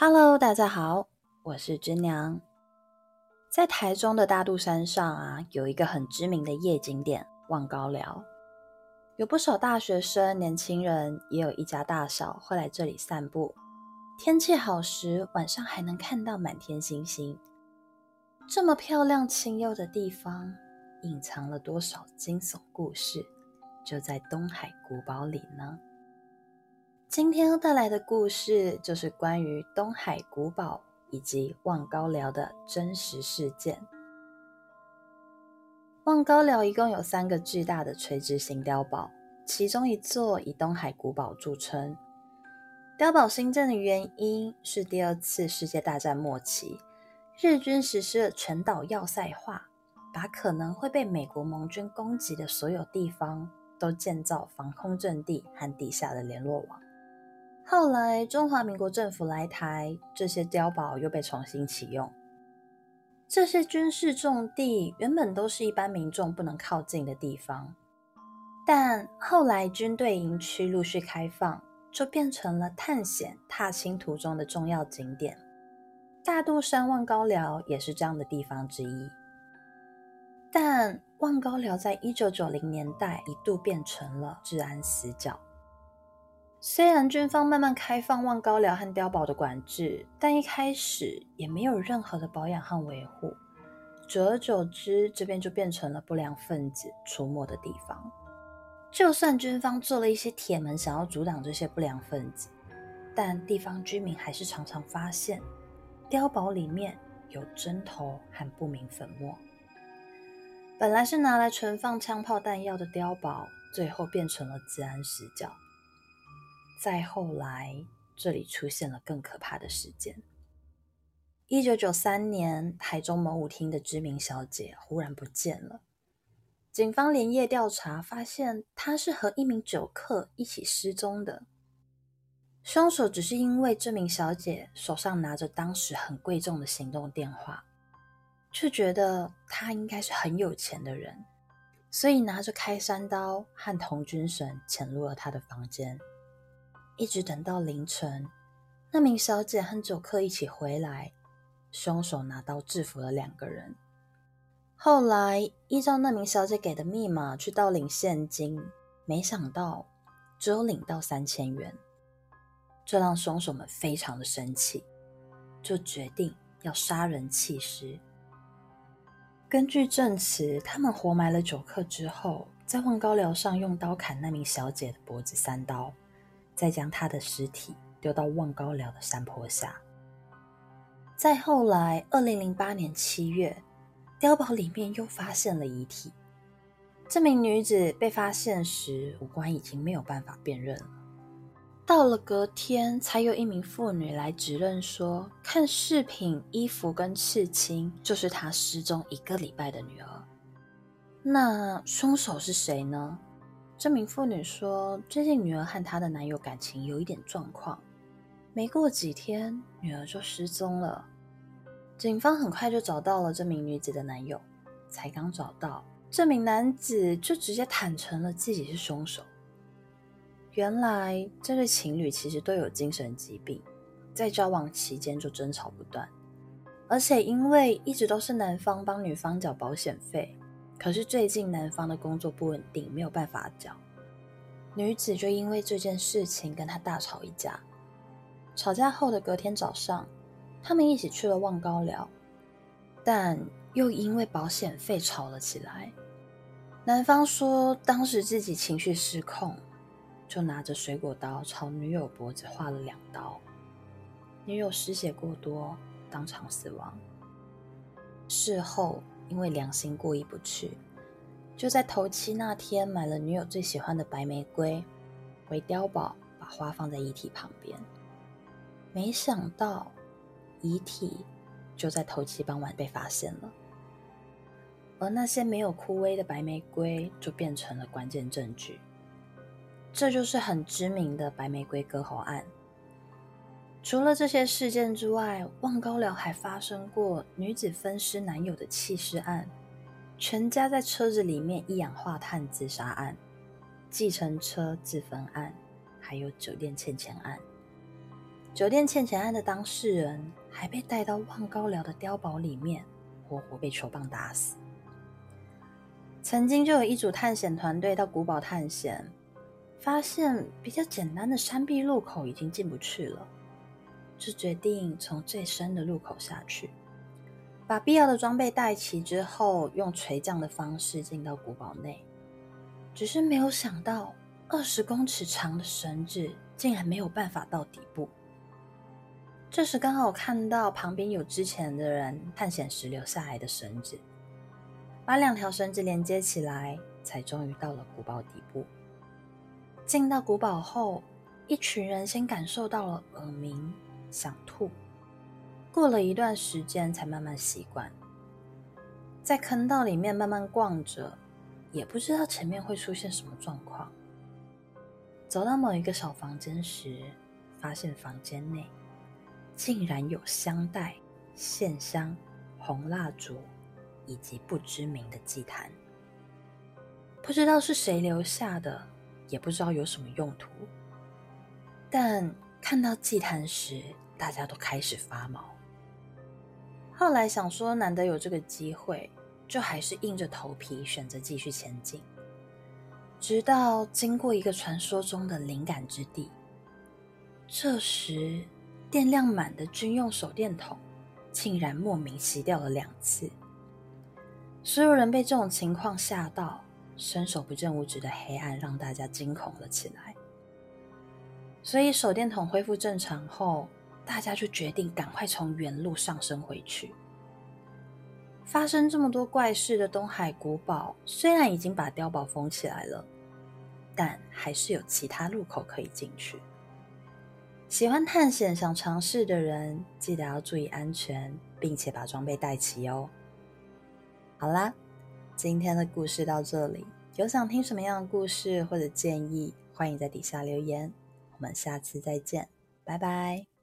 Hello，大家好，我是芝娘。在台中的大肚山上啊，有一个很知名的夜景点——望高寮，有不少大学生、年轻人，也有一家大小会来这里散步。天气好时，晚上还能看到满天星星。这么漂亮、清幽的地方，隐藏了多少惊悚故事？就在东海古堡里呢。今天要带来的故事就是关于东海古堡以及望高寮的真实事件。望高寮一共有三个巨大的垂直型碉堡，其中一座以东海古堡著称。碉堡兴建的原因是第二次世界大战末期，日军实施了全岛要塞化，把可能会被美国盟军攻击的所有地方都建造防空阵地和地下的联络网。后来，中华民国政府来台，这些碉堡又被重新启用。这些军事重地原本都是一般民众不能靠近的地方，但后来军队营区陆续开放，就变成了探险踏青途中的重要景点。大肚山望高寮也是这样的地方之一。但望高寮在一九九零年代一度变成了治安死角。虽然军方慢慢开放望高寮和碉堡的管制，但一开始也没有任何的保养和维护。久而久之，这边就变成了不良分子出没的地方。就算军方做了一些铁门，想要阻挡这些不良分子，但地方居民还是常常发现碉堡里面有针头和不明粉末。本来是拿来存放枪炮弹药的碉堡，最后变成了治安死角。再后来，这里出现了更可怕的事件。一九九三年，台中某舞厅的知名小姐忽然不见了。警方连夜调查，发现她是和一名酒客一起失踪的。凶手只是因为这名小姐手上拿着当时很贵重的行动电话，却觉得她应该是很有钱的人，所以拿着开山刀和童军绳潜入了她的房间。一直等到凌晨，那名小姐和酒客一起回来，凶手拿刀制服了两个人。后来依照那名小姐给的密码去盗领现金，没想到只有领到三千元，这让凶手们非常的生气，就决定要杀人弃尸。根据证词，他们活埋了酒客之后，在望高寮上用刀砍那名小姐的脖子三刀。再将他的尸体丢到望高寮的山坡下。再后来，二零零八年七月，碉堡里面又发现了遗体。这名女子被发现时，五官已经没有办法辨认了。到了隔天，才有一名妇女来指认说，看饰品、衣服跟刺青，就是她失踪一个礼拜的女儿。那凶手是谁呢？这名妇女说：“最近女儿和她的男友感情有一点状况，没过几天，女儿就失踪了。警方很快就找到了这名女子的男友，才刚找到，这名男子就直接坦诚了自己是凶手。原来这对情侣其实都有精神疾病，在交往期间就争吵不断，而且因为一直都是男方帮女方缴保险费。”可是最近男方的工作不稳定，没有办法交，女子就因为这件事情跟他大吵一架。吵架后的隔天早上，他们一起去了望高寮，但又因为保险费吵了起来。男方说当时自己情绪失控，就拿着水果刀朝女友脖子划了两刀，女友失血过多，当场死亡。事后。因为良心过意不去，就在头七那天买了女友最喜欢的白玫瑰，回碉堡把花放在遗体旁边。没想到遗体就在头七傍晚被发现了，而那些没有枯萎的白玫瑰就变成了关键证据。这就是很知名的白玫瑰割喉案。除了这些事件之外，望高寮还发生过女子分尸男友的弃尸案、全家在车子里面一氧化碳自杀案、计程车自焚案，还有酒店欠钱案。酒店欠钱案的当事人还被带到望高寮的碉堡里面，活活被球棒打死。曾经就有一组探险团队到古堡探险，发现比较简单的山壁入口已经进不去了，就决定从最深的入口下去。把必要的装备带齐之后，用垂降的方式进到古堡内。只是没有想到，二十公尺长的绳子竟然没有办法到底部。这时刚好看到旁边有之前的人探险时留下来的绳子，把两条绳子连接起来，才终于到了古堡底部。进到古堡后，一群人先感受到了耳鸣、想吐。过了一段时间，才慢慢习惯。在坑道里面慢慢逛着，也不知道前面会出现什么状况。走到某一个小房间时，发现房间内竟然有香袋、线香、红蜡烛以及不知名的祭坛。不知道是谁留下的，也不知道有什么用途。但看到祭坛时，大家都开始发毛。后来想说，难得有这个机会，就还是硬着头皮选择继续前进。直到经过一个传说中的灵感之地，这时电量满的军用手电筒竟然莫名熄掉了两次。所有人被这种情况吓到，伸手不见五指的黑暗让大家惊恐了起来。所以手电筒恢复正常后。大家就决定赶快从原路上升回去。发生这么多怪事的东海古堡，虽然已经把碉堡封起来了，但还是有其他路口可以进去。喜欢探险、想尝试的人，记得要注意安全，并且把装备带齐哦。好啦，今天的故事到这里。有想听什么样的故事或者建议，欢迎在底下留言。我们下次再见，拜拜。